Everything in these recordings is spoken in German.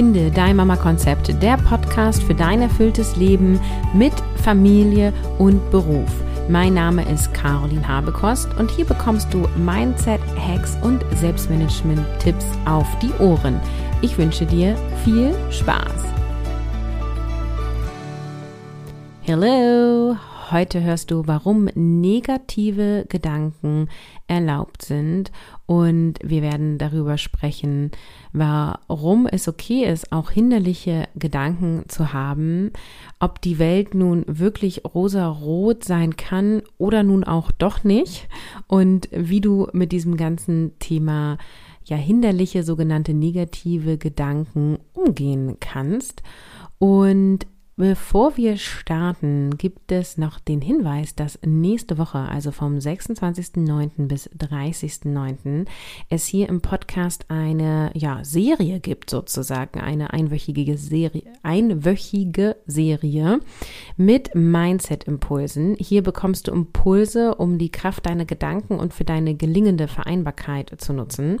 Finde dein Mama-Konzept, der Podcast für dein erfülltes Leben mit Familie und Beruf. Mein Name ist Caroline Habekost und hier bekommst du Mindset, Hacks und Selbstmanagement-Tipps auf die Ohren. Ich wünsche dir viel Spaß. Hello! Heute hörst du, warum negative Gedanken erlaubt sind. Und wir werden darüber sprechen, warum es okay ist, auch hinderliche Gedanken zu haben, ob die Welt nun wirklich rosa-rot sein kann oder nun auch doch nicht. Und wie du mit diesem ganzen Thema ja hinderliche sogenannte negative Gedanken umgehen kannst. Und Bevor wir starten, gibt es noch den Hinweis, dass nächste Woche, also vom 26.09. bis 30.09., es hier im Podcast eine ja, Serie gibt, sozusagen, eine einwöchige Serie, einwöchige Serie mit Mindset-Impulsen. Hier bekommst du Impulse, um die Kraft deiner Gedanken und für deine gelingende Vereinbarkeit zu nutzen.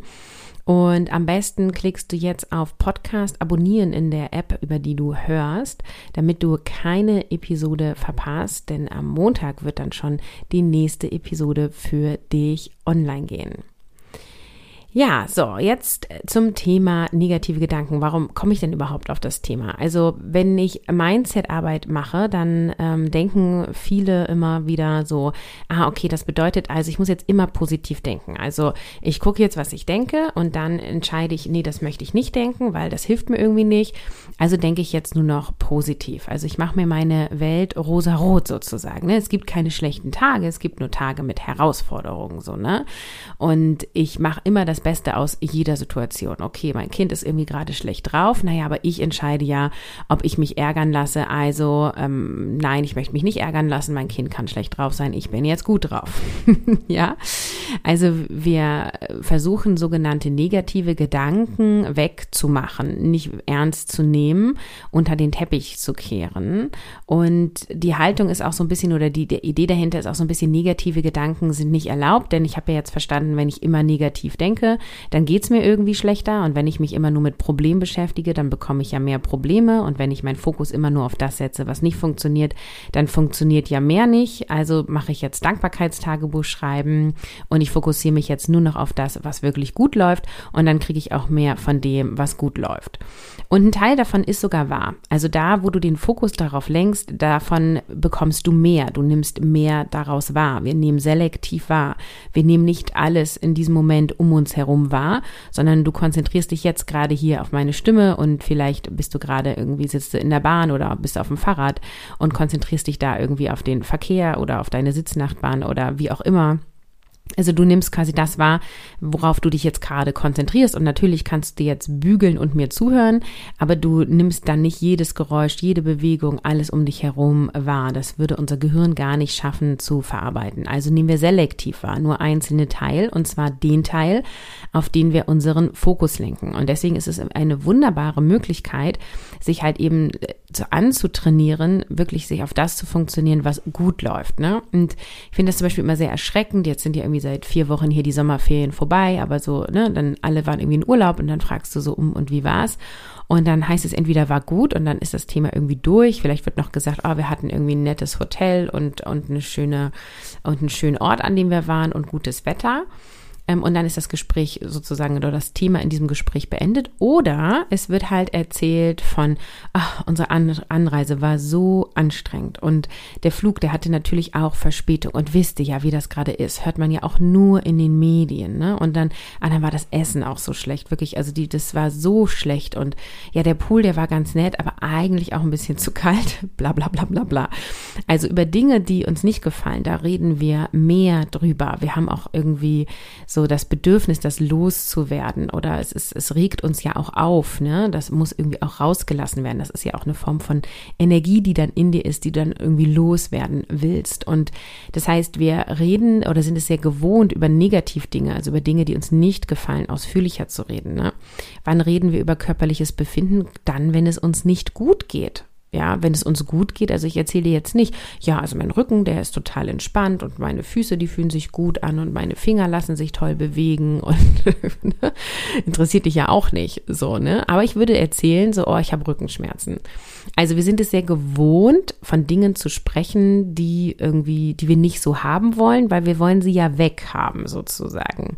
Und am besten klickst du jetzt auf Podcast abonnieren in der App, über die du hörst, damit du keine Episode verpasst, denn am Montag wird dann schon die nächste Episode für dich online gehen. Ja, so, jetzt zum Thema negative Gedanken. Warum komme ich denn überhaupt auf das Thema? Also, wenn ich Mindset-Arbeit mache, dann ähm, denken viele immer wieder so, ah, okay, das bedeutet also, ich muss jetzt immer positiv denken. Also, ich gucke jetzt, was ich denke und dann entscheide ich, nee, das möchte ich nicht denken, weil das hilft mir irgendwie nicht. Also denke ich jetzt nur noch positiv. Also, ich mache mir meine Welt rosa-rot sozusagen. Ne? Es gibt keine schlechten Tage, es gibt nur Tage mit Herausforderungen, so, ne? Und ich mache immer das Beste aus jeder Situation. Okay, mein Kind ist irgendwie gerade schlecht drauf. Naja, aber ich entscheide ja, ob ich mich ärgern lasse. Also, ähm, nein, ich möchte mich nicht ärgern lassen. Mein Kind kann schlecht drauf sein. Ich bin jetzt gut drauf. ja, also wir versuchen sogenannte negative Gedanken wegzumachen, nicht ernst zu nehmen, unter den Teppich zu kehren. Und die Haltung ist auch so ein bisschen oder die, die Idee dahinter ist auch so ein bisschen negative Gedanken sind nicht erlaubt, denn ich habe ja jetzt verstanden, wenn ich immer negativ denke, dann geht es mir irgendwie schlechter. Und wenn ich mich immer nur mit Problemen beschäftige, dann bekomme ich ja mehr Probleme. Und wenn ich meinen Fokus immer nur auf das setze, was nicht funktioniert, dann funktioniert ja mehr nicht. Also mache ich jetzt Dankbarkeitstagebuch schreiben und ich fokussiere mich jetzt nur noch auf das, was wirklich gut läuft. Und dann kriege ich auch mehr von dem, was gut läuft. Und ein Teil davon ist sogar wahr. Also da, wo du den Fokus darauf lenkst, davon bekommst du mehr. Du nimmst mehr daraus wahr. Wir nehmen selektiv wahr. Wir nehmen nicht alles in diesem Moment um uns herum herum war, sondern du konzentrierst dich jetzt gerade hier auf meine Stimme und vielleicht bist du gerade irgendwie sitzt du in der Bahn oder bist auf dem Fahrrad und konzentrierst dich da irgendwie auf den Verkehr oder auf deine Sitznachtbahn oder wie auch immer. Also du nimmst quasi das wahr, worauf du dich jetzt gerade konzentrierst und natürlich kannst du jetzt bügeln und mir zuhören, aber du nimmst dann nicht jedes Geräusch, jede Bewegung, alles um dich herum wahr. Das würde unser Gehirn gar nicht schaffen zu verarbeiten. Also nehmen wir selektiv wahr, nur einzelne Teil und zwar den Teil, auf den wir unseren Fokus lenken. Und deswegen ist es eine wunderbare Möglichkeit, sich halt eben äh, anzutrainieren, wirklich sich auf das zu funktionieren, was gut läuft. Ne? Und ich finde das zum Beispiel immer sehr erschreckend. Jetzt sind ja irgendwie seit vier Wochen hier die Sommerferien vorbei, aber so, ne, dann alle waren irgendwie in Urlaub und dann fragst du so um und wie war's? Und dann heißt es entweder war gut und dann ist das Thema irgendwie durch. Vielleicht wird noch gesagt, oh, wir hatten irgendwie ein nettes Hotel und, und eine schöne, und einen schönen Ort, an dem wir waren und gutes Wetter. Ähm, und dann ist das Gespräch sozusagen oder das Thema in diesem Gespräch beendet. Oder es wird halt erzählt von, ach, unsere An Anreise war so anstrengend und der Flug, der hatte natürlich auch Verspätung und wisst ihr ja, wie das gerade ist. Hört man ja auch nur in den Medien. Ne? Und dann, ah, dann war das Essen auch so schlecht, wirklich. Also die, das war so schlecht und ja, der Pool, der war ganz nett, aber eigentlich auch ein bisschen zu kalt. Bla bla bla bla bla. Also über Dinge, die uns nicht gefallen, da reden wir mehr drüber. Wir haben auch irgendwie so so das Bedürfnis, das loszuwerden oder es ist, es regt uns ja auch auf, ne? Das muss irgendwie auch rausgelassen werden. Das ist ja auch eine Form von Energie, die dann in dir ist, die du dann irgendwie loswerden willst. Und das heißt, wir reden oder sind es sehr gewohnt, über Negativdinge, also über Dinge, die uns nicht gefallen, ausführlicher zu reden. Ne? Wann reden wir über körperliches Befinden? Dann, wenn es uns nicht gut geht. Ja, wenn es uns gut geht, also ich erzähle jetzt nicht, ja, also mein Rücken, der ist total entspannt und meine Füße, die fühlen sich gut an und meine Finger lassen sich toll bewegen und ne, interessiert dich ja auch nicht so, ne? Aber ich würde erzählen, so, oh, ich habe Rückenschmerzen. Also wir sind es sehr gewohnt, von Dingen zu sprechen, die irgendwie, die wir nicht so haben wollen, weil wir wollen sie ja weghaben, sozusagen.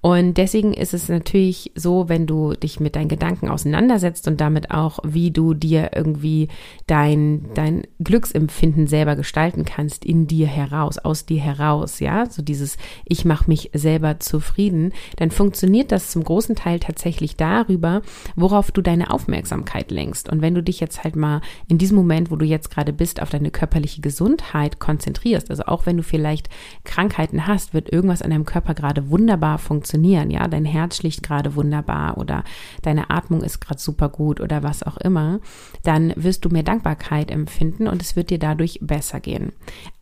Und deswegen ist es natürlich so, wenn du dich mit deinen Gedanken auseinandersetzt und damit auch, wie du dir irgendwie dein, dein Glücksempfinden selber gestalten kannst, in dir heraus, aus dir heraus, ja, so dieses Ich mache mich selber zufrieden, dann funktioniert das zum großen Teil tatsächlich darüber, worauf du deine Aufmerksamkeit lenkst. Und wenn du dich jetzt halt mal in diesem Moment, wo du jetzt gerade bist, auf deine körperliche Gesundheit konzentrierst, also auch wenn du vielleicht Krankheiten hast, wird irgendwas an deinem Körper gerade wunderbar funktionieren, ja, dein Herz schlicht gerade wunderbar oder deine Atmung ist gerade super gut oder was auch immer, dann wirst du mehr Dankbarkeit empfinden und es wird dir dadurch besser gehen.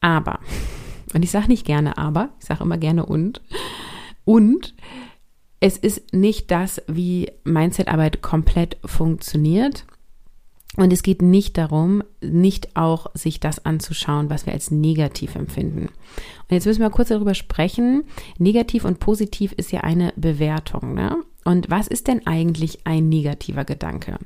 Aber, und ich sage nicht gerne aber, ich sage immer gerne und, und es ist nicht das, wie Mindsetarbeit komplett funktioniert. Und es geht nicht darum, nicht auch sich das anzuschauen, was wir als negativ empfinden. Und jetzt müssen wir kurz darüber sprechen. Negativ und positiv ist ja eine Bewertung. Ne? Und was ist denn eigentlich ein negativer Gedanke?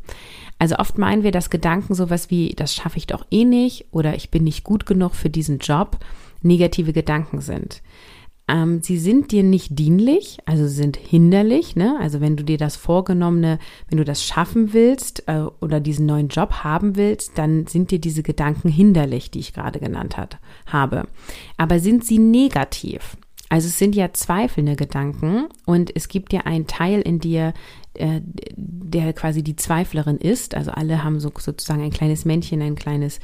Also oft meinen wir, dass Gedanken sowas wie, das schaffe ich doch eh nicht oder ich bin nicht gut genug für diesen Job, negative Gedanken sind ähm, sie sind dir nicht dienlich, also sind hinderlich. Ne? Also wenn du dir das Vorgenommene, wenn du das schaffen willst äh, oder diesen neuen Job haben willst, dann sind dir diese Gedanken hinderlich, die ich gerade genannt hat, habe. Aber sind sie negativ? Also es sind ja zweifelnde Gedanken und es gibt ja einen Teil in dir, äh, der quasi die Zweiflerin ist. Also alle haben so sozusagen ein kleines Männchen, ein kleines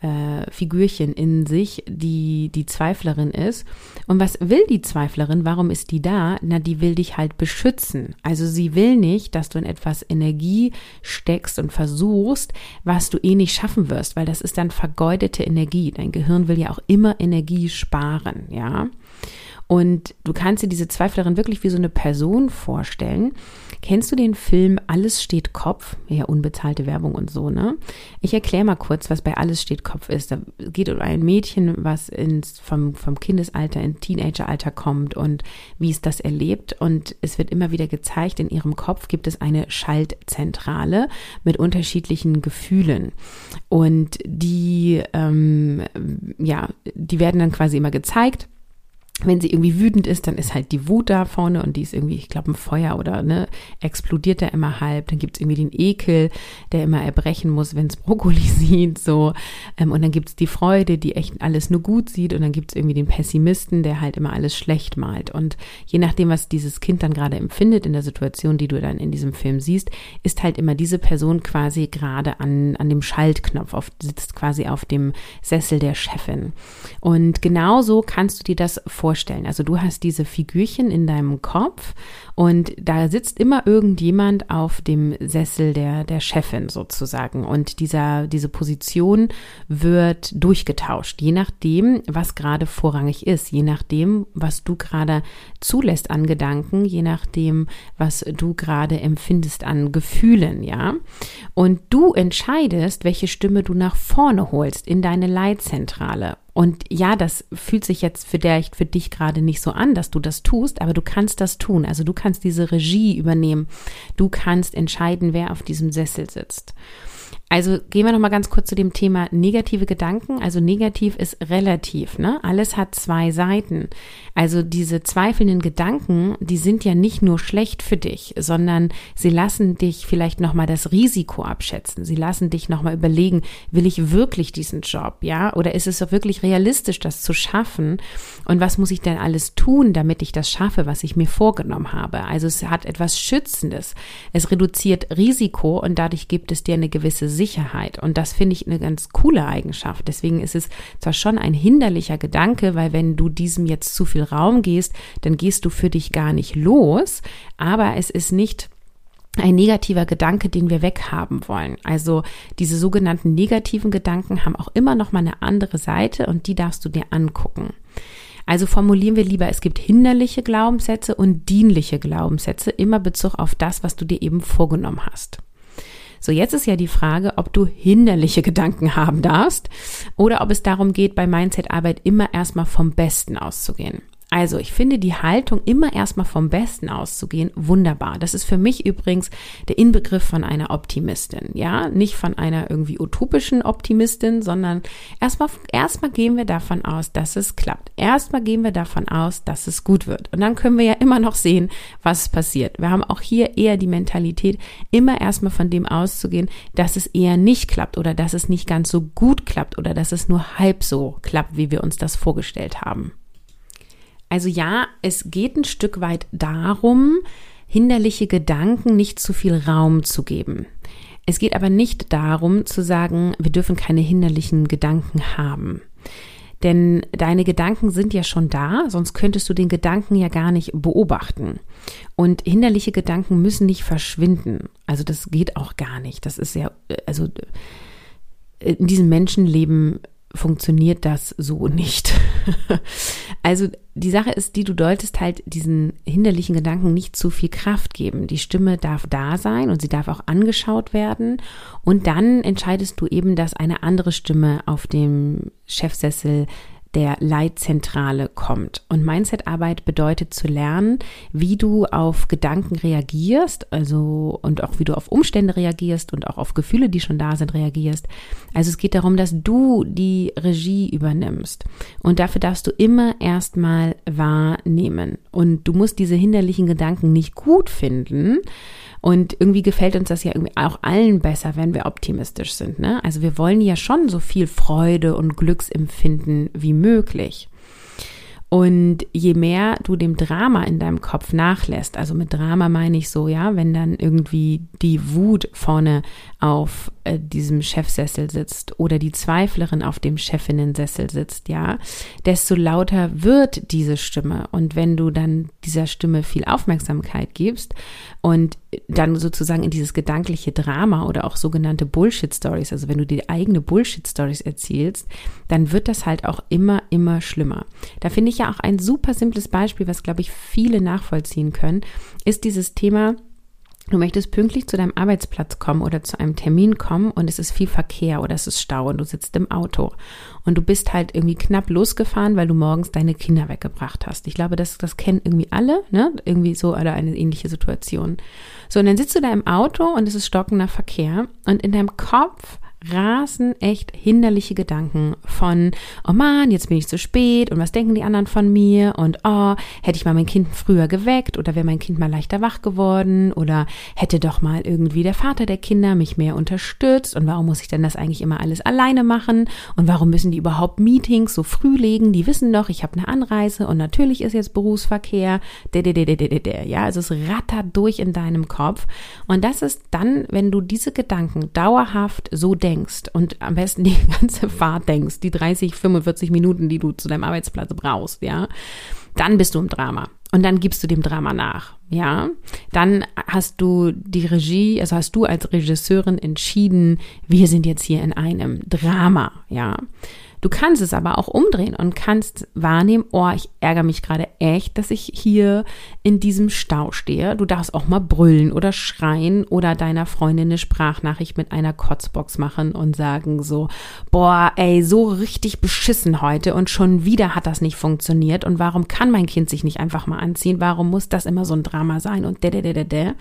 äh, Figürchen in sich, die die Zweiflerin ist. Und was will die Zweiflerin? Warum ist die da? Na, die will dich halt beschützen. Also sie will nicht, dass du in etwas Energie steckst und versuchst, was du eh nicht schaffen wirst, weil das ist dann vergeudete Energie. Dein Gehirn will ja auch immer Energie sparen, ja. Und du kannst dir diese Zweiflerin wirklich wie so eine Person vorstellen. Kennst du den Film Alles steht Kopf? Ja, unbezahlte Werbung und so, ne? Ich erkläre mal kurz, was bei Alles steht Kopf ist. Da geht um ein Mädchen, was ins, vom, vom Kindesalter in Teenageralter kommt und wie es das erlebt. Und es wird immer wieder gezeigt, in ihrem Kopf gibt es eine Schaltzentrale mit unterschiedlichen Gefühlen. Und die, ähm, ja, die werden dann quasi immer gezeigt wenn sie irgendwie wütend ist, dann ist halt die Wut da vorne und die ist irgendwie, ich glaube, ein Feuer oder ne, explodiert da immer halb. Dann gibt's irgendwie den Ekel, der immer erbrechen muss, wenn's Brokkoli sieht. so ähm, Und dann gibt's die Freude, die echt alles nur gut sieht. Und dann gibt's irgendwie den Pessimisten, der halt immer alles schlecht malt. Und je nachdem, was dieses Kind dann gerade empfindet in der Situation, die du dann in diesem Film siehst, ist halt immer diese Person quasi gerade an, an dem Schaltknopf, auf, sitzt quasi auf dem Sessel der Chefin. Und genauso kannst du dir das vorstellen vorstellen. Also du hast diese Figürchen in deinem Kopf und da sitzt immer irgendjemand auf dem Sessel der, der Chefin sozusagen. Und dieser, diese Position wird durchgetauscht, je nachdem, was gerade vorrangig ist, je nachdem, was du gerade zulässt an Gedanken, je nachdem, was du gerade empfindest an Gefühlen, ja. Und du entscheidest, welche Stimme du nach vorne holst in deine Leitzentrale. Und ja, das fühlt sich jetzt vielleicht für dich gerade nicht so an, dass du das tust, aber du kannst das tun. Also du kannst diese Regie übernehmen. Du kannst entscheiden, wer auf diesem Sessel sitzt. Also gehen wir noch mal ganz kurz zu dem Thema negative Gedanken. Also negativ ist relativ, ne? Alles hat zwei Seiten. Also diese zweifelnden Gedanken, die sind ja nicht nur schlecht für dich, sondern sie lassen dich vielleicht noch mal das Risiko abschätzen. Sie lassen dich noch mal überlegen, will ich wirklich diesen Job, ja? Oder ist es auch wirklich realistisch, das zu schaffen? Und was muss ich denn alles tun, damit ich das schaffe, was ich mir vorgenommen habe? Also es hat etwas Schützendes. Es reduziert Risiko und dadurch gibt es dir eine gewisse Sicherheit. Und das finde ich eine ganz coole Eigenschaft. Deswegen ist es zwar schon ein hinderlicher Gedanke, weil wenn du diesem jetzt zu viel Raum gehst, dann gehst du für dich gar nicht los. Aber es ist nicht ein negativer Gedanke, den wir weghaben wollen. Also diese sogenannten negativen Gedanken haben auch immer noch mal eine andere Seite und die darfst du dir angucken. Also formulieren wir lieber, es gibt hinderliche Glaubenssätze und dienliche Glaubenssätze, immer Bezug auf das, was du dir eben vorgenommen hast. So, jetzt ist ja die Frage, ob du hinderliche Gedanken haben darfst oder ob es darum geht, bei Mindset-Arbeit immer erstmal vom Besten auszugehen. Also, ich finde die Haltung, immer erstmal vom Besten auszugehen, wunderbar. Das ist für mich übrigens der Inbegriff von einer Optimistin. Ja, nicht von einer irgendwie utopischen Optimistin, sondern erstmal, erstmal gehen wir davon aus, dass es klappt. Erstmal gehen wir davon aus, dass es gut wird. Und dann können wir ja immer noch sehen, was passiert. Wir haben auch hier eher die Mentalität, immer erstmal von dem auszugehen, dass es eher nicht klappt oder dass es nicht ganz so gut klappt oder dass es nur halb so klappt, wie wir uns das vorgestellt haben. Also ja, es geht ein Stück weit darum, hinderliche Gedanken nicht zu viel Raum zu geben. Es geht aber nicht darum zu sagen, wir dürfen keine hinderlichen Gedanken haben. Denn deine Gedanken sind ja schon da, sonst könntest du den Gedanken ja gar nicht beobachten. Und hinderliche Gedanken müssen nicht verschwinden. Also das geht auch gar nicht. Das ist ja, also in diesem Menschenleben funktioniert das so nicht. also die Sache ist die, du solltest halt diesen hinderlichen Gedanken nicht zu viel Kraft geben. Die Stimme darf da sein und sie darf auch angeschaut werden. Und dann entscheidest du eben, dass eine andere Stimme auf dem Chefsessel der Leitzentrale kommt. Und Mindset-Arbeit bedeutet zu lernen, wie du auf Gedanken reagierst, also und auch wie du auf Umstände reagierst und auch auf Gefühle, die schon da sind, reagierst. Also es geht darum, dass du die Regie übernimmst. Und dafür darfst du immer erstmal wahrnehmen. Und du musst diese hinderlichen Gedanken nicht gut finden, und irgendwie gefällt uns das ja irgendwie auch allen besser, wenn wir optimistisch sind. Ne? Also wir wollen ja schon so viel Freude und Glücksempfinden wie möglich. Und je mehr du dem Drama in deinem Kopf nachlässt, also mit Drama meine ich so, ja, wenn dann irgendwie die Wut vorne auf äh, diesem Chefsessel sitzt oder die Zweiflerin auf dem Chefinnensessel sitzt, ja, desto lauter wird diese Stimme. Und wenn du dann dieser Stimme viel Aufmerksamkeit gibst und dann sozusagen in dieses gedankliche Drama oder auch sogenannte Bullshit-Stories, also wenn du die eigene Bullshit-Stories erzählst, dann wird das halt auch immer, immer schlimmer. Da finde ich ja auch ein super simples Beispiel, was, glaube ich, viele nachvollziehen können, ist dieses Thema, Du möchtest pünktlich zu deinem Arbeitsplatz kommen oder zu einem Termin kommen und es ist viel Verkehr oder es ist Stau und du sitzt im Auto und du bist halt irgendwie knapp losgefahren, weil du morgens deine Kinder weggebracht hast. Ich glaube, das, das kennen irgendwie alle, ne? Irgendwie so oder eine ähnliche Situation. So, und dann sitzt du da im Auto und es ist stockender Verkehr und in deinem Kopf rasen echt hinderliche Gedanken von, oh Mann, jetzt bin ich zu spät und was denken die anderen von mir? Und oh, hätte ich mal mein Kind früher geweckt oder wäre mein Kind mal leichter wach geworden? Oder hätte doch mal irgendwie der Vater der Kinder mich mehr unterstützt? Und warum muss ich denn das eigentlich immer alles alleine machen? Und warum müssen die überhaupt Meetings so früh legen? Die wissen doch, ich habe eine Anreise und natürlich ist jetzt Berufsverkehr, ja, also es rattert durch in deinem Kopf. Und das ist dann, wenn du diese Gedanken dauerhaft so denkst, denkst und am besten die ganze Fahrt denkst, die 30, 45 Minuten, die du zu deinem Arbeitsplatz brauchst, ja, dann bist du im Drama. Und dann gibst du dem Drama nach, ja. Dann hast du die Regie, also hast du als Regisseurin entschieden, wir sind jetzt hier in einem Drama, ja. Du kannst es aber auch umdrehen und kannst wahrnehmen, oh, ich ärgere mich gerade echt, dass ich hier in diesem Stau stehe. Du darfst auch mal brüllen oder schreien oder deiner Freundin eine Sprachnachricht mit einer Kotzbox machen und sagen so, boah, ey, so richtig beschissen heute und schon wieder hat das nicht funktioniert und warum kann mein Kind sich nicht einfach mal anziehen? Warum muss das immer so ein Drama sein und der, der, der, der.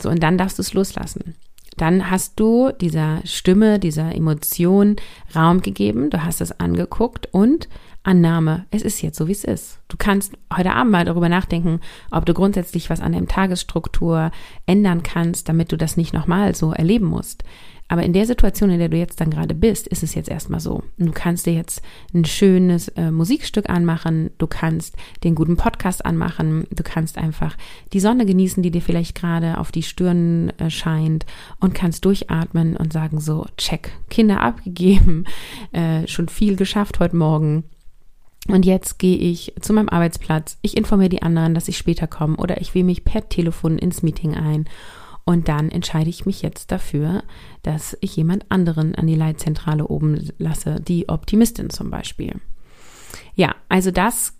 So, und dann darfst du es loslassen dann hast du dieser Stimme, dieser Emotion Raum gegeben, du hast es angeguckt und Annahme, es ist jetzt so, wie es ist. Du kannst heute Abend mal darüber nachdenken, ob du grundsätzlich was an der Tagesstruktur ändern kannst, damit du das nicht nochmal so erleben musst. Aber in der Situation, in der du jetzt dann gerade bist, ist es jetzt erstmal so. Du kannst dir jetzt ein schönes äh, Musikstück anmachen, du kannst den guten Podcast anmachen, du kannst einfach die Sonne genießen, die dir vielleicht gerade auf die Stirn äh, scheint und kannst durchatmen und sagen so, check, Kinder abgegeben, äh, schon viel geschafft heute Morgen. Und jetzt gehe ich zu meinem Arbeitsplatz. Ich informiere die anderen, dass ich später komme oder ich wähle mich per Telefon ins Meeting ein und dann entscheide ich mich jetzt dafür, dass ich jemand anderen an die Leitzentrale oben lasse, die Optimistin zum Beispiel. Ja, Also das,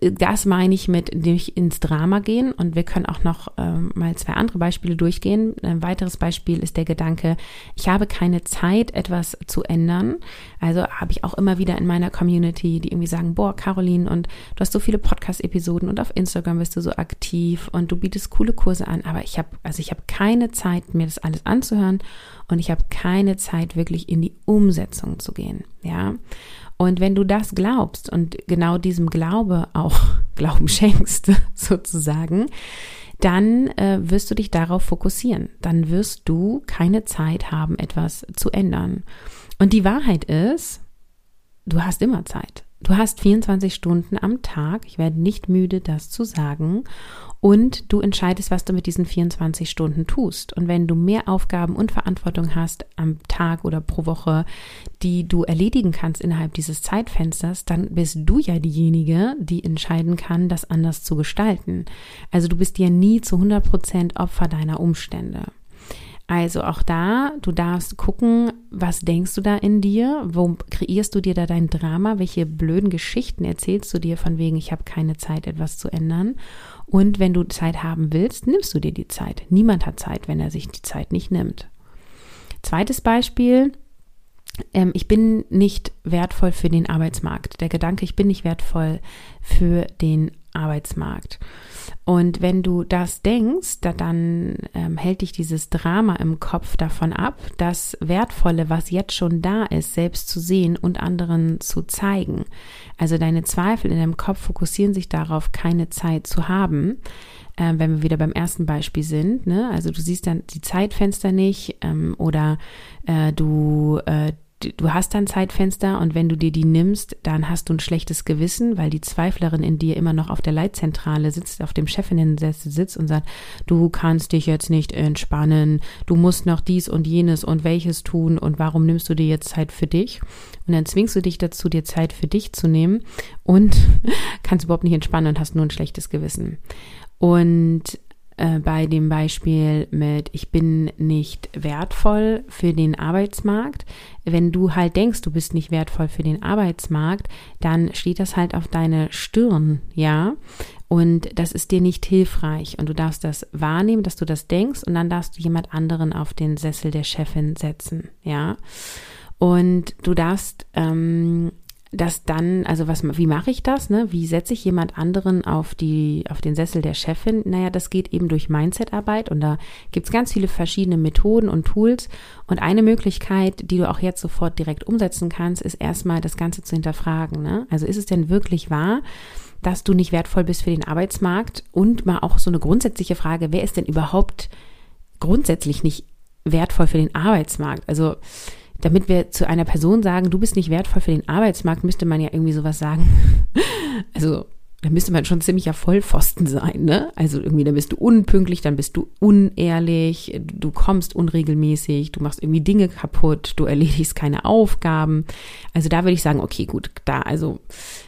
das meine ich mit nicht ins Drama gehen und wir können auch noch ähm, mal zwei andere Beispiele durchgehen. Ein weiteres Beispiel ist der Gedanke, ich habe keine Zeit, etwas zu ändern. Also habe ich auch immer wieder in meiner Community, die irgendwie sagen, boah, Caroline, und du hast so viele Podcast-Episoden und auf Instagram bist du so aktiv und du bietest coole Kurse an, aber ich habe, also ich habe keine Zeit, mir das alles anzuhören und ich habe keine Zeit, wirklich in die Umsetzung zu gehen. Ja. Und wenn du das glaubst und genau diesem Glaube auch Glauben schenkst, sozusagen, dann äh, wirst du dich darauf fokussieren. Dann wirst du keine Zeit haben, etwas zu ändern. Und die Wahrheit ist, du hast immer Zeit. Du hast 24 Stunden am Tag. Ich werde nicht müde, das zu sagen und du entscheidest, was du mit diesen 24 Stunden tust. Und wenn du mehr Aufgaben und Verantwortung hast am Tag oder pro Woche, die du erledigen kannst innerhalb dieses Zeitfensters, dann bist du ja diejenige, die entscheiden kann, das anders zu gestalten. Also du bist ja nie zu 100 Prozent Opfer deiner Umstände. Also auch da, du darfst gucken, was denkst du da in dir? Wo kreierst du dir da dein Drama? Welche blöden Geschichten erzählst du dir von wegen, ich habe keine Zeit, etwas zu ändern? Und wenn du Zeit haben willst, nimmst du dir die Zeit. Niemand hat Zeit, wenn er sich die Zeit nicht nimmt. Zweites Beispiel, ähm, ich bin nicht wertvoll für den Arbeitsmarkt. Der Gedanke, ich bin nicht wertvoll für den Arbeitsmarkt. Und wenn du das denkst, da dann ähm, hält dich dieses Drama im Kopf davon ab, das Wertvolle, was jetzt schon da ist, selbst zu sehen und anderen zu zeigen. Also deine Zweifel in deinem Kopf fokussieren sich darauf, keine Zeit zu haben. Äh, wenn wir wieder beim ersten Beispiel sind, ne? also du siehst dann die Zeitfenster nicht ähm, oder äh, du äh, du hast dann Zeitfenster und wenn du dir die nimmst, dann hast du ein schlechtes Gewissen, weil die Zweiflerin in dir immer noch auf der Leitzentrale sitzt, auf dem Chefinnen-Sessel sitzt und sagt, du kannst dich jetzt nicht entspannen, du musst noch dies und jenes und welches tun und warum nimmst du dir jetzt Zeit für dich? Und dann zwingst du dich dazu, dir Zeit für dich zu nehmen und kannst überhaupt nicht entspannen und hast nur ein schlechtes Gewissen. Und äh, bei dem Beispiel mit ich bin nicht wertvoll für den Arbeitsmarkt. Wenn du halt denkst, du bist nicht wertvoll für den Arbeitsmarkt, dann steht das halt auf deine Stirn, ja. Und das ist dir nicht hilfreich. Und du darfst das wahrnehmen, dass du das denkst, und dann darfst du jemand anderen auf den Sessel der Chefin setzen, ja. Und du darfst ähm, dass dann, also was, wie mache ich das? Ne? Wie setze ich jemand anderen auf die, auf den Sessel der Chefin? Naja, das geht eben durch Mindset-Arbeit und da gibt's ganz viele verschiedene Methoden und Tools. Und eine Möglichkeit, die du auch jetzt sofort direkt umsetzen kannst, ist erstmal das Ganze zu hinterfragen. Ne? Also ist es denn wirklich wahr, dass du nicht wertvoll bist für den Arbeitsmarkt? Und mal auch so eine grundsätzliche Frage, wer ist denn überhaupt grundsätzlich nicht wertvoll für den Arbeitsmarkt? Also damit wir zu einer Person sagen, du bist nicht wertvoll für den Arbeitsmarkt, müsste man ja irgendwie sowas sagen. also, da müsste man schon ziemlicher Vollpfosten sein, ne? Also irgendwie, dann bist du unpünktlich, dann bist du unehrlich, du kommst unregelmäßig, du machst irgendwie Dinge kaputt, du erledigst keine Aufgaben. Also da würde ich sagen, okay, gut, da, also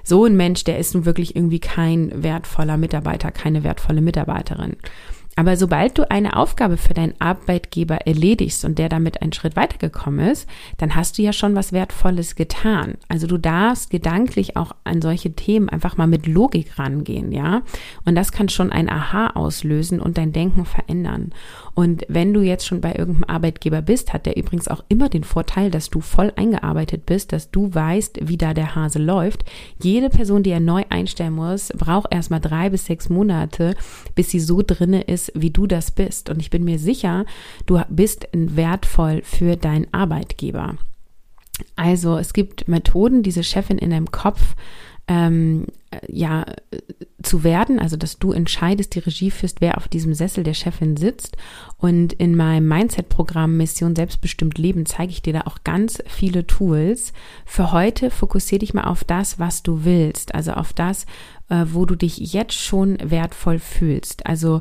so ein Mensch, der ist nun wirklich irgendwie kein wertvoller Mitarbeiter, keine wertvolle Mitarbeiterin. Aber sobald du eine Aufgabe für deinen Arbeitgeber erledigst und der damit einen Schritt weitergekommen ist, dann hast du ja schon was Wertvolles getan. Also du darfst gedanklich auch an solche Themen einfach mal mit Logik rangehen, ja. Und das kann schon ein Aha auslösen und dein Denken verändern. Und wenn du jetzt schon bei irgendeinem Arbeitgeber bist, hat der übrigens auch immer den Vorteil, dass du voll eingearbeitet bist, dass du weißt, wie da der Hase läuft. Jede Person, die er neu einstellen muss, braucht erstmal drei bis sechs Monate, bis sie so drinne ist, wie du das bist. Und ich bin mir sicher, du bist wertvoll für deinen Arbeitgeber. Also es gibt Methoden, diese Chefin in deinem Kopf ähm, ja zu werden, also dass du entscheidest, die Regie führst, wer auf diesem Sessel der Chefin sitzt. Und in meinem Mindset-Programm Mission Selbstbestimmt Leben zeige ich dir da auch ganz viele Tools. Für heute fokussiere dich mal auf das, was du willst, also auf das, äh, wo du dich jetzt schon wertvoll fühlst. Also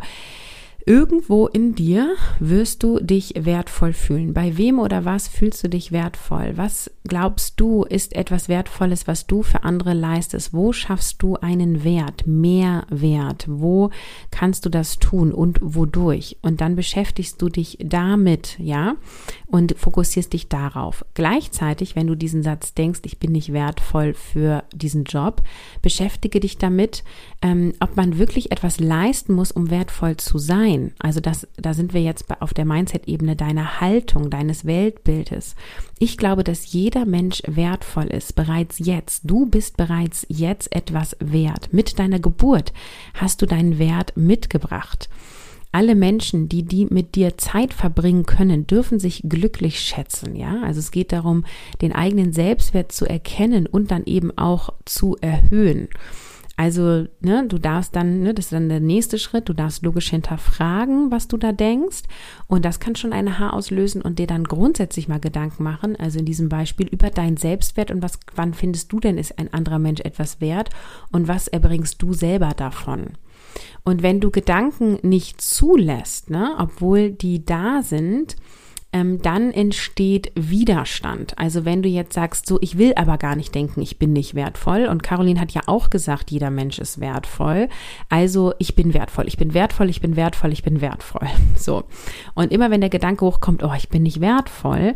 Irgendwo in dir wirst du dich wertvoll fühlen. Bei wem oder was fühlst du dich wertvoll? Was glaubst du ist etwas Wertvolles, was du für andere leistest? Wo schaffst du einen Wert, mehr Wert? Wo kannst du das tun und wodurch? Und dann beschäftigst du dich damit, ja, und fokussierst dich darauf. Gleichzeitig, wenn du diesen Satz denkst, ich bin nicht wertvoll für diesen Job, beschäftige dich damit, ähm, ob man wirklich etwas leisten muss, um wertvoll zu sein sein. Also das, da sind wir jetzt auf der Mindset-Ebene deiner Haltung, deines Weltbildes. Ich glaube, dass jeder Mensch wertvoll ist, bereits jetzt. Du bist bereits jetzt etwas wert. Mit deiner Geburt hast du deinen Wert mitgebracht. Alle Menschen, die die mit dir Zeit verbringen können, dürfen sich glücklich schätzen, ja? Also es geht darum, den eigenen Selbstwert zu erkennen und dann eben auch zu erhöhen. Also, ne, du darfst dann, ne, das ist dann der nächste Schritt, du darfst logisch hinterfragen, was du da denkst. Und das kann schon eine Haar auslösen und dir dann grundsätzlich mal Gedanken machen, also in diesem Beispiel über deinen Selbstwert und was, wann findest du denn, ist ein anderer Mensch etwas wert und was erbringst du selber davon? Und wenn du Gedanken nicht zulässt, ne, obwohl die da sind, ähm, dann entsteht Widerstand. Also wenn du jetzt sagst, so, ich will aber gar nicht denken, ich bin nicht wertvoll. Und Caroline hat ja auch gesagt, jeder Mensch ist wertvoll. Also ich bin wertvoll, ich bin wertvoll, ich bin wertvoll, ich bin wertvoll. So. Und immer wenn der Gedanke hochkommt, oh, ich bin nicht wertvoll,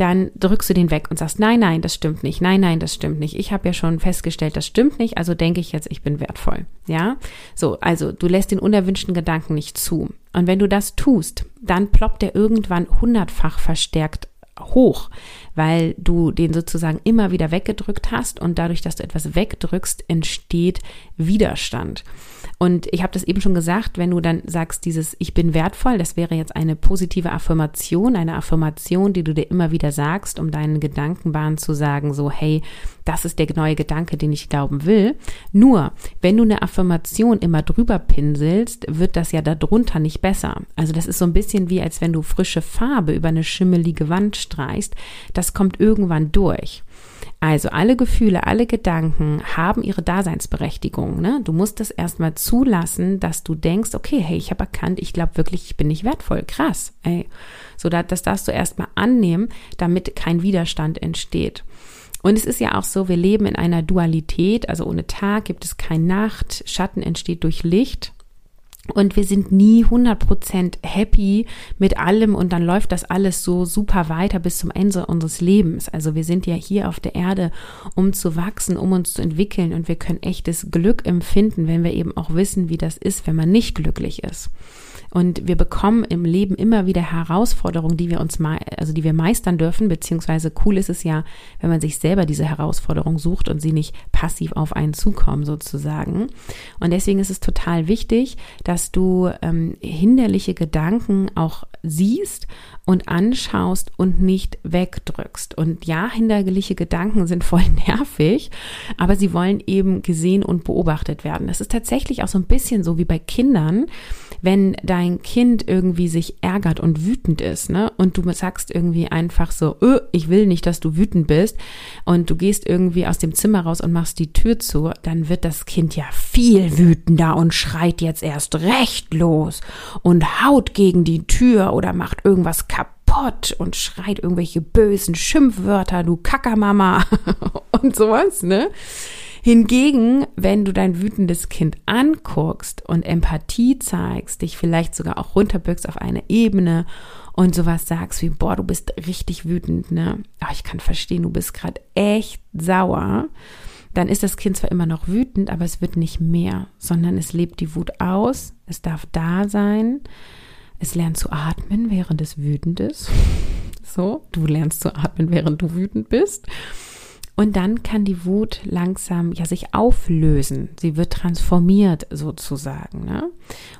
dann drückst du den weg und sagst, nein, nein, das stimmt nicht, nein, nein, das stimmt nicht. Ich habe ja schon festgestellt, das stimmt nicht, also denke ich jetzt, ich bin wertvoll. Ja, so, also du lässt den unerwünschten Gedanken nicht zu. Und wenn du das tust, dann ploppt er irgendwann hundertfach verstärkt hoch, weil du den sozusagen immer wieder weggedrückt hast und dadurch, dass du etwas wegdrückst, entsteht Widerstand. Und ich habe das eben schon gesagt, wenn du dann sagst, dieses Ich bin wertvoll, das wäre jetzt eine positive Affirmation, eine Affirmation, die du dir immer wieder sagst, um deinen Gedankenbahn zu sagen, so, hey, das ist der neue Gedanke, den ich glauben will. Nur, wenn du eine Affirmation immer drüber pinselst, wird das ja darunter nicht besser. Also das ist so ein bisschen wie, als wenn du frische Farbe über eine schimmelige Wand streichst. Das kommt irgendwann durch. Also alle Gefühle, alle Gedanken haben ihre Daseinsberechtigung. Ne? Du musst es erstmal zulassen, dass du denkst, okay, hey, ich habe erkannt, ich glaube wirklich, ich bin nicht wertvoll. Krass. Ey. So, das darfst du erstmal annehmen, damit kein Widerstand entsteht. Und es ist ja auch so, wir leben in einer Dualität, also ohne Tag gibt es keine Nacht, Schatten entsteht durch Licht. Und wir sind nie 100% happy mit allem und dann läuft das alles so super weiter bis zum Ende unseres Lebens. Also wir sind ja hier auf der Erde, um zu wachsen, um uns zu entwickeln und wir können echtes Glück empfinden, wenn wir eben auch wissen, wie das ist, wenn man nicht glücklich ist. Und wir bekommen im Leben immer wieder Herausforderungen, die wir uns also die wir meistern dürfen, beziehungsweise cool ist es ja, wenn man sich selber diese Herausforderung sucht und sie nicht passiv auf einen zukommen sozusagen. Und deswegen ist es total wichtig, dass du ähm, hinderliche Gedanken auch siehst und anschaust und nicht wegdrückst. Und ja, hinderliche Gedanken sind voll nervig, aber sie wollen eben gesehen und beobachtet werden. Das ist tatsächlich auch so ein bisschen so wie bei Kindern, wenn dein Kind irgendwie sich ärgert und wütend ist, ne, und du sagst irgendwie einfach so, öh, ich will nicht, dass du wütend bist, und du gehst irgendwie aus dem Zimmer raus und machst die Tür zu, dann wird das Kind ja viel wütender und schreit jetzt erst recht los und haut gegen die Tür oder macht irgendwas kaputt und schreit irgendwelche bösen Schimpfwörter, du Kackermama und sowas, ne? Hingegen, wenn du dein wütendes Kind anguckst und Empathie zeigst, dich vielleicht sogar auch runterbückst auf eine Ebene und sowas sagst wie, boah, du bist richtig wütend, ne? Aber ich kann verstehen, du bist gerade echt sauer. Dann ist das Kind zwar immer noch wütend, aber es wird nicht mehr, sondern es lebt die Wut aus, es darf da sein, es lernt zu atmen, während es wütend ist. So, du lernst zu atmen, während du wütend bist. Und dann kann die Wut langsam ja sich auflösen. Sie wird transformiert sozusagen. Ne?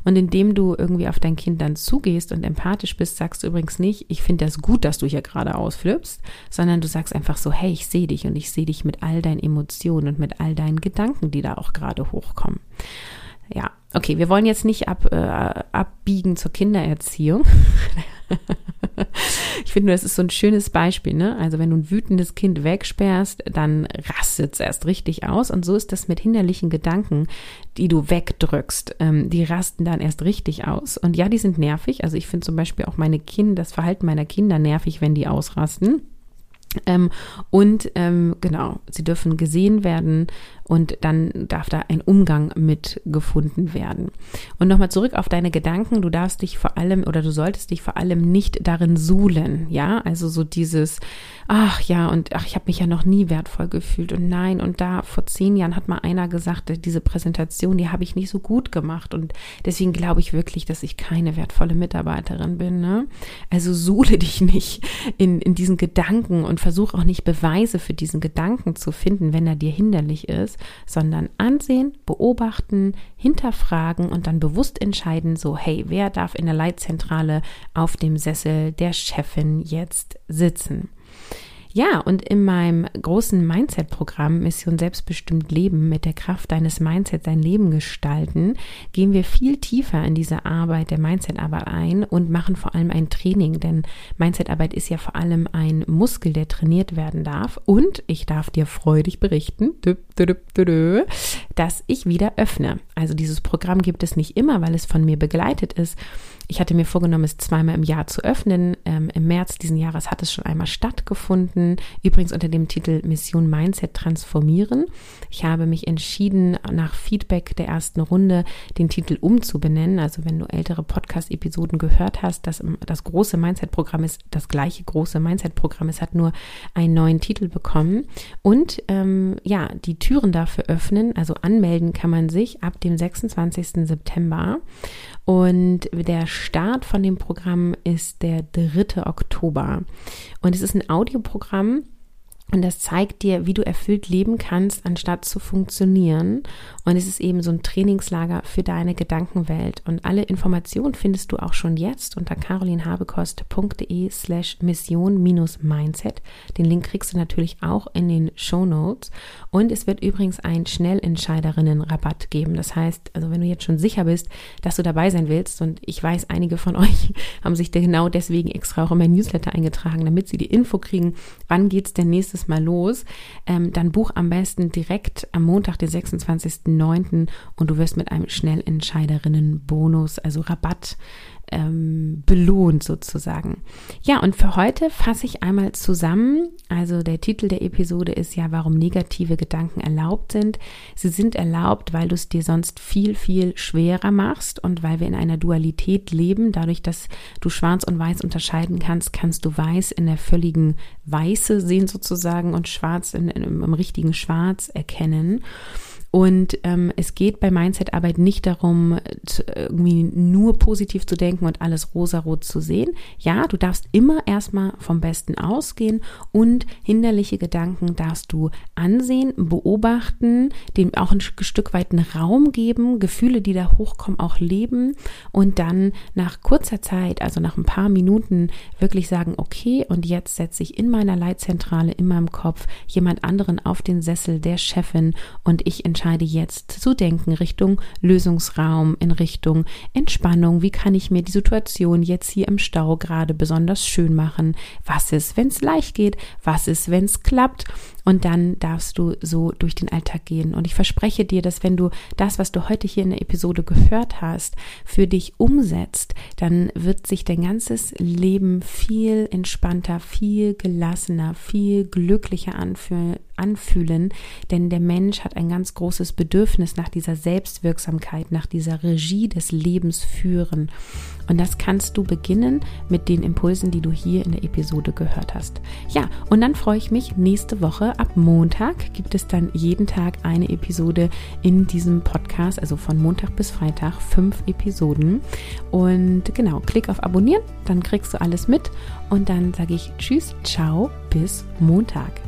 Und indem du irgendwie auf dein Kind dann zugehst und empathisch bist, sagst du übrigens nicht, ich finde das gut, dass du hier gerade ausflippst, sondern du sagst einfach so, hey, ich sehe dich und ich sehe dich mit all deinen Emotionen und mit all deinen Gedanken, die da auch gerade hochkommen. Ja, okay, wir wollen jetzt nicht ab, äh, abbiegen zur Kindererziehung. ich finde, das ist so ein schönes Beispiel, ne? Also wenn du ein wütendes Kind wegsperrst, dann rastet es erst richtig aus. Und so ist das mit hinderlichen Gedanken, die du wegdrückst. Ähm, die rasten dann erst richtig aus. Und ja, die sind nervig. Also ich finde zum Beispiel auch meine Kinder, das Verhalten meiner Kinder nervig, wenn die ausrasten. Ähm, und ähm, genau, sie dürfen gesehen werden und dann darf da ein Umgang mit gefunden werden. Und nochmal zurück auf deine Gedanken, du darfst dich vor allem oder du solltest dich vor allem nicht darin suhlen, ja, also so dieses, ach ja, und ach, ich habe mich ja noch nie wertvoll gefühlt. Und nein, und da vor zehn Jahren hat mal einer gesagt, diese Präsentation, die habe ich nicht so gut gemacht. Und deswegen glaube ich wirklich, dass ich keine wertvolle Mitarbeiterin bin, ne? Also suhle dich nicht in, in diesen Gedanken und versuch auch nicht Beweise für diesen Gedanken zu finden, wenn er dir hinderlich ist, sondern ansehen, beobachten, hinterfragen und dann bewusst entscheiden, so, hey, wer darf in der Leitzentrale auf dem Sessel der Chefin jetzt sitzen? Ja, und in meinem großen Mindset-Programm Mission Selbstbestimmt Leben mit der Kraft deines Mindsets dein Leben gestalten, gehen wir viel tiefer in diese Arbeit der Mindset-Arbeit ein und machen vor allem ein Training, denn Mindset-Arbeit ist ja vor allem ein Muskel, der trainiert werden darf. Und ich darf dir freudig berichten, dass ich wieder öffne. Also dieses Programm gibt es nicht immer, weil es von mir begleitet ist. Ich hatte mir vorgenommen, es zweimal im Jahr zu öffnen. Ähm, Im März diesen Jahres hat es schon einmal stattgefunden. Übrigens unter dem Titel Mission Mindset transformieren. Ich habe mich entschieden, nach Feedback der ersten Runde den Titel umzubenennen. Also wenn du ältere Podcast-Episoden gehört hast, das, das große Mindset-Programm ist das gleiche große Mindset-Programm. Es hat nur einen neuen Titel bekommen. Und ähm, ja, die Türen dafür öffnen. Also anmelden kann man sich ab dem 26. September. Und der Start von dem Programm ist der 3. Oktober. Und es ist ein Audioprogramm, und das zeigt dir, wie du erfüllt leben kannst, anstatt zu funktionieren. Und es ist eben so ein Trainingslager für deine Gedankenwelt. Und alle Informationen findest du auch schon jetzt unter carolinhabekost.de slash mission-mindset. Den Link kriegst du natürlich auch in den Show Notes. Und es wird übrigens einen Schnellentscheiderinnen-Rabatt geben. Das heißt, also wenn du jetzt schon sicher bist, dass du dabei sein willst, und ich weiß, einige von euch haben sich genau deswegen extra auch in mein Newsletter eingetragen, damit sie die Info kriegen, wann geht's denn nächstes nächstes Mal los, ähm, dann buch am besten direkt am Montag, den 26.09. und du wirst mit einem Schnellentscheiderinnen-Bonus, also Rabatt, ähm, belohnt sozusagen. Ja, und für heute fasse ich einmal zusammen. Also der Titel der Episode ist ja, warum negative Gedanken erlaubt sind. Sie sind erlaubt, weil du es dir sonst viel, viel schwerer machst und weil wir in einer Dualität leben. Dadurch, dass du schwarz und weiß unterscheiden kannst, kannst du weiß in der völligen Weiße sehen sozusagen und schwarz in, in, im richtigen Schwarz erkennen. Und ähm, es geht bei Mindset-Arbeit nicht darum, irgendwie nur positiv zu denken und alles rosarot zu sehen. Ja, du darfst immer erstmal vom Besten ausgehen und hinderliche Gedanken darfst du ansehen, beobachten, dem auch ein Stück weit einen Raum geben, Gefühle, die da hochkommen, auch leben und dann nach kurzer Zeit, also nach ein paar Minuten, wirklich sagen, okay, und jetzt setze ich in meiner Leitzentrale, in meinem Kopf jemand anderen auf den Sessel der Chefin und ich entscheide, entscheide jetzt zu denken Richtung Lösungsraum, in Richtung Entspannung. Wie kann ich mir die Situation jetzt hier im Stau gerade besonders schön machen? Was ist, wenn es leicht geht? Was ist, wenn es klappt? Und dann darfst du so durch den Alltag gehen. Und ich verspreche dir, dass wenn du das, was du heute hier in der Episode gehört hast, für dich umsetzt, dann wird sich dein ganzes Leben viel entspannter, viel gelassener, viel glücklicher anfühlen. Denn der Mensch hat ein ganz großes Bedürfnis nach dieser Selbstwirksamkeit, nach dieser Regie des Lebens führen. Und das kannst du beginnen mit den Impulsen, die du hier in der Episode gehört hast. Ja, und dann freue ich mich nächste Woche ab Montag gibt es dann jeden Tag eine Episode in diesem Podcast, also von Montag bis Freitag fünf Episoden. Und genau, klick auf Abonnieren, dann kriegst du alles mit und dann sage ich Tschüss, ciao, bis Montag.